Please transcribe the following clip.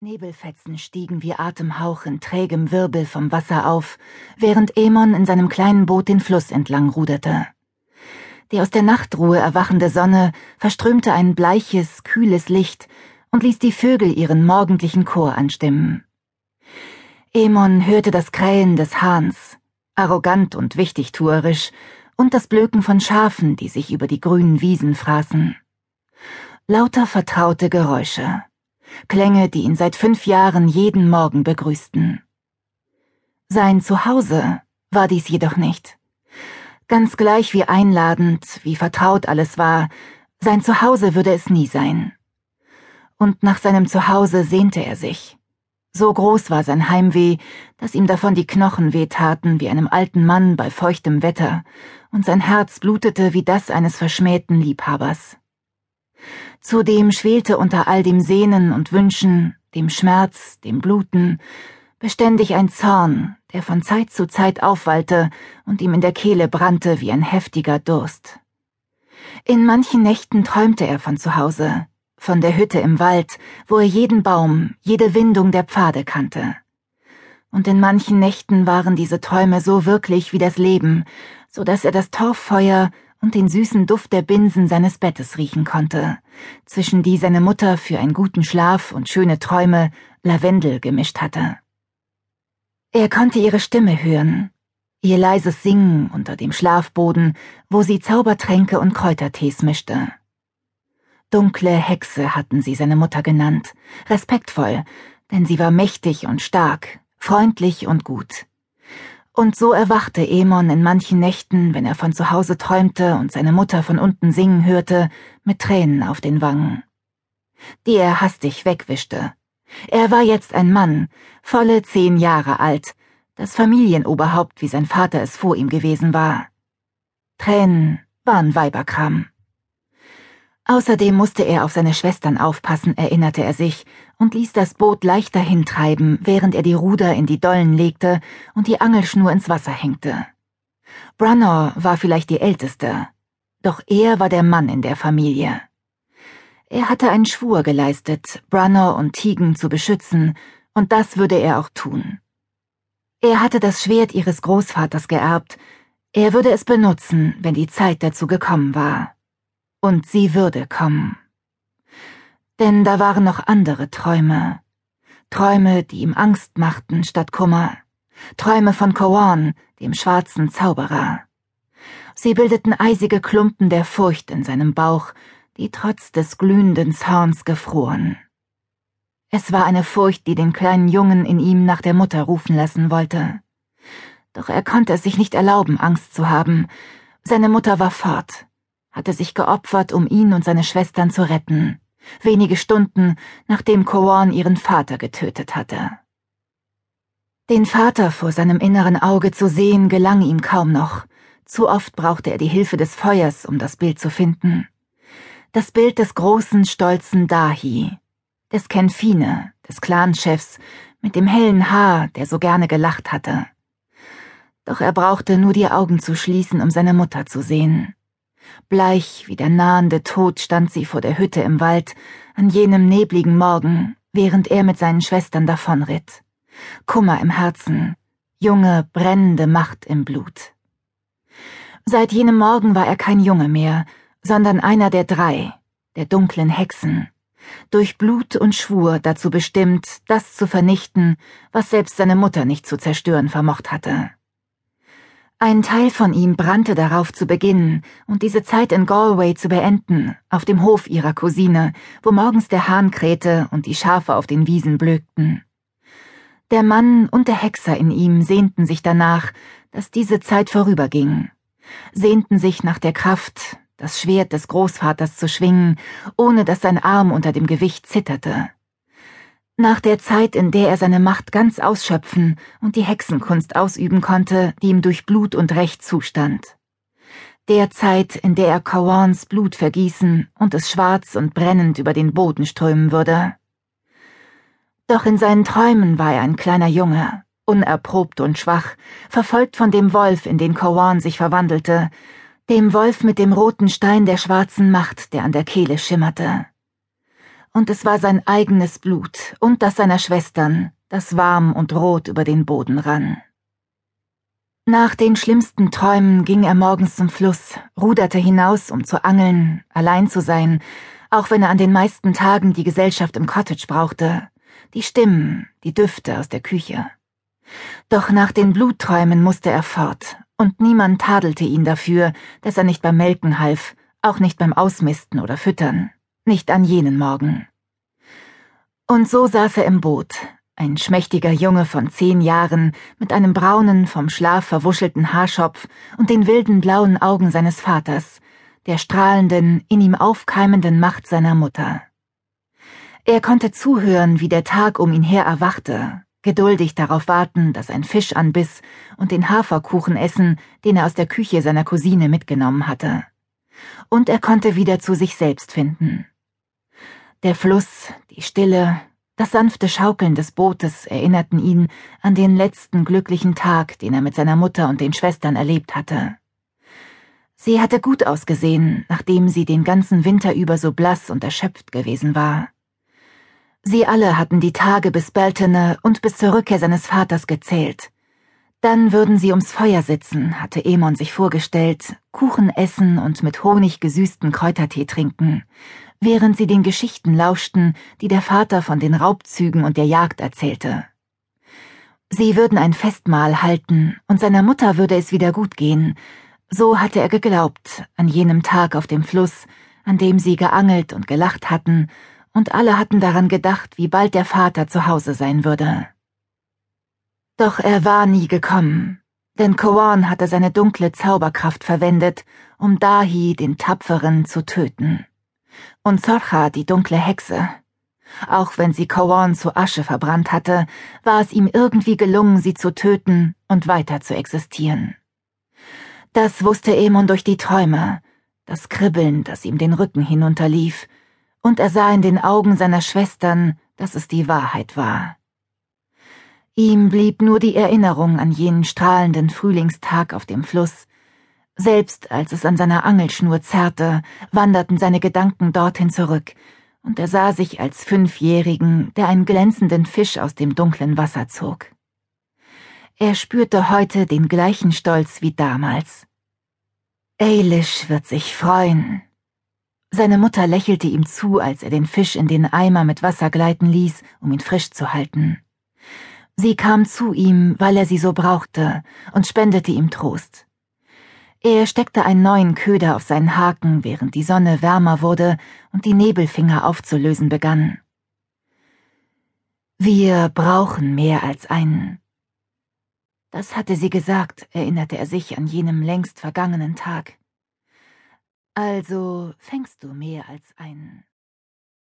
Nebelfetzen stiegen wie Atemhauch in trägem Wirbel vom Wasser auf, während Emon in seinem kleinen Boot den Fluss entlang ruderte. Die aus der Nachtruhe erwachende Sonne verströmte ein bleiches, kühles Licht und ließ die Vögel ihren morgendlichen Chor anstimmen. Emon hörte das Krähen des Hahns, arrogant und wichtigtuerisch, und das Blöken von Schafen, die sich über die grünen Wiesen fraßen. Lauter vertraute Geräusche. Klänge, die ihn seit fünf Jahren jeden Morgen begrüßten. Sein Zuhause war dies jedoch nicht. Ganz gleich wie einladend, wie vertraut alles war, sein Zuhause würde es nie sein. Und nach seinem Zuhause sehnte er sich. So groß war sein Heimweh, dass ihm davon die Knochen wehtaten wie einem alten Mann bei feuchtem Wetter, und sein Herz blutete wie das eines verschmähten Liebhabers. Zudem schwelte unter all dem Sehnen und Wünschen, dem Schmerz, dem Bluten, beständig ein Zorn, der von Zeit zu Zeit aufwallte und ihm in der Kehle brannte wie ein heftiger Durst. In manchen Nächten träumte er von zu Hause, von der Hütte im Wald, wo er jeden Baum, jede Windung der Pfade kannte. Und in manchen Nächten waren diese Träume so wirklich wie das Leben, so dass er das Torffeuer und den süßen Duft der Binsen seines Bettes riechen konnte, zwischen die seine Mutter für einen guten Schlaf und schöne Träume Lavendel gemischt hatte. Er konnte ihre Stimme hören, ihr leises Singen unter dem Schlafboden, wo sie Zaubertränke und Kräutertees mischte. Dunkle Hexe hatten sie seine Mutter genannt, respektvoll, denn sie war mächtig und stark, freundlich und gut. Und so erwachte Emon in manchen Nächten, wenn er von zu Hause träumte und seine Mutter von unten singen hörte, mit Tränen auf den Wangen. Die er hastig wegwischte. Er war jetzt ein Mann, volle zehn Jahre alt, das Familienoberhaupt, wie sein Vater es vor ihm gewesen war. Tränen waren Weiberkram. Außerdem musste er auf seine Schwestern aufpassen, erinnerte er sich, und ließ das Boot leicht dahintreiben, während er die Ruder in die Dollen legte und die Angelschnur ins Wasser hängte. Brunner war vielleicht die Älteste, doch er war der Mann in der Familie. Er hatte einen Schwur geleistet, Brunner und Tigen zu beschützen, und das würde er auch tun. Er hatte das Schwert ihres Großvaters geerbt, er würde es benutzen, wenn die Zeit dazu gekommen war. Und sie würde kommen. Denn da waren noch andere Träume. Träume, die ihm Angst machten statt Kummer. Träume von Kowan, dem schwarzen Zauberer. Sie bildeten eisige Klumpen der Furcht in seinem Bauch, die trotz des glühenden Zorns gefroren. Es war eine Furcht, die den kleinen Jungen in ihm nach der Mutter rufen lassen wollte. Doch er konnte es sich nicht erlauben, Angst zu haben. Seine Mutter war fort hatte sich geopfert, um ihn und seine Schwestern zu retten, wenige Stunden nachdem Kowan ihren Vater getötet hatte. Den Vater vor seinem inneren Auge zu sehen, gelang ihm kaum noch. Zu oft brauchte er die Hilfe des Feuers, um das Bild zu finden. Das Bild des großen, stolzen Dahi, des Kenfine, des Clanchefs, mit dem hellen Haar, der so gerne gelacht hatte. Doch er brauchte nur die Augen zu schließen, um seine Mutter zu sehen. Bleich wie der nahende Tod stand sie vor der Hütte im Wald an jenem nebligen Morgen, während er mit seinen Schwestern davonritt. Kummer im Herzen, junge, brennende Macht im Blut. Seit jenem Morgen war er kein Junge mehr, sondern einer der drei, der dunklen Hexen, durch Blut und Schwur dazu bestimmt, das zu vernichten, was selbst seine Mutter nicht zu zerstören vermocht hatte. Ein Teil von ihm brannte darauf zu beginnen und diese Zeit in Galway zu beenden, auf dem Hof ihrer Cousine, wo morgens der Hahn krähte und die Schafe auf den Wiesen blökten. Der Mann und der Hexer in ihm sehnten sich danach, dass diese Zeit vorüberging, sehnten sich nach der Kraft, das Schwert des Großvaters zu schwingen, ohne dass sein Arm unter dem Gewicht zitterte nach der Zeit, in der er seine Macht ganz ausschöpfen und die Hexenkunst ausüben konnte, die ihm durch Blut und Recht zustand. Der Zeit, in der er Kawans Blut vergießen und es schwarz und brennend über den Boden strömen würde. Doch in seinen Träumen war er ein kleiner Junge, unerprobt und schwach, verfolgt von dem Wolf, in den Kawan sich verwandelte, dem Wolf mit dem roten Stein der schwarzen Macht, der an der Kehle schimmerte und es war sein eigenes Blut und das seiner Schwestern, das warm und rot über den Boden rann. Nach den schlimmsten Träumen ging er morgens zum Fluss, ruderte hinaus, um zu angeln, allein zu sein, auch wenn er an den meisten Tagen die Gesellschaft im Cottage brauchte, die Stimmen, die Düfte aus der Küche. Doch nach den Blutträumen musste er fort, und niemand tadelte ihn dafür, dass er nicht beim Melken half, auch nicht beim Ausmisten oder Füttern, nicht an jenen Morgen. Und so saß er im Boot, ein schmächtiger Junge von zehn Jahren mit einem braunen, vom Schlaf verwuschelten Haarschopf und den wilden blauen Augen seines Vaters, der strahlenden, in ihm aufkeimenden Macht seiner Mutter. Er konnte zuhören, wie der Tag um ihn her erwachte, geduldig darauf warten, dass ein Fisch anbiss und den Haferkuchen essen, den er aus der Küche seiner Cousine mitgenommen hatte. Und er konnte wieder zu sich selbst finden. Der Fluss, die Stille, das sanfte Schaukeln des Bootes erinnerten ihn an den letzten glücklichen Tag, den er mit seiner Mutter und den Schwestern erlebt hatte. Sie hatte gut ausgesehen, nachdem sie den ganzen Winter über so blass und erschöpft gewesen war. Sie alle hatten die Tage bis Beltene und bis zur Rückkehr seines Vaters gezählt. Dann würden sie ums Feuer sitzen, hatte Emon sich vorgestellt, Kuchen essen und mit Honig gesüßten Kräutertee trinken, während sie den Geschichten lauschten, die der Vater von den Raubzügen und der Jagd erzählte. Sie würden ein Festmahl halten, und seiner Mutter würde es wieder gut gehen, so hatte er geglaubt, an jenem Tag auf dem Fluss, an dem sie geangelt und gelacht hatten, und alle hatten daran gedacht, wie bald der Vater zu Hause sein würde. Doch er war nie gekommen, denn Koan hatte seine dunkle Zauberkraft verwendet, um Dahi, den Tapferen, zu töten und Zorcha, die dunkle Hexe. Auch wenn sie Kawan zu Asche verbrannt hatte, war es ihm irgendwie gelungen, sie zu töten und weiter zu existieren. Das wusste Emon durch die Träume, das Kribbeln, das ihm den Rücken hinunterlief, und er sah in den Augen seiner Schwestern, dass es die Wahrheit war. Ihm blieb nur die Erinnerung an jenen strahlenden Frühlingstag auf dem Fluss, selbst als es an seiner Angelschnur zerrte, wanderten seine Gedanken dorthin zurück, und er sah sich als Fünfjährigen, der einen glänzenden Fisch aus dem dunklen Wasser zog. Er spürte heute den gleichen Stolz wie damals. Eilish wird sich freuen. Seine Mutter lächelte ihm zu, als er den Fisch in den Eimer mit Wasser gleiten ließ, um ihn frisch zu halten. Sie kam zu ihm, weil er sie so brauchte, und spendete ihm Trost. Er steckte einen neuen Köder auf seinen Haken, während die Sonne wärmer wurde und die Nebelfinger aufzulösen begann. Wir brauchen mehr als einen. Das hatte sie gesagt, erinnerte er sich an jenem längst vergangenen Tag. Also fängst du mehr als einen.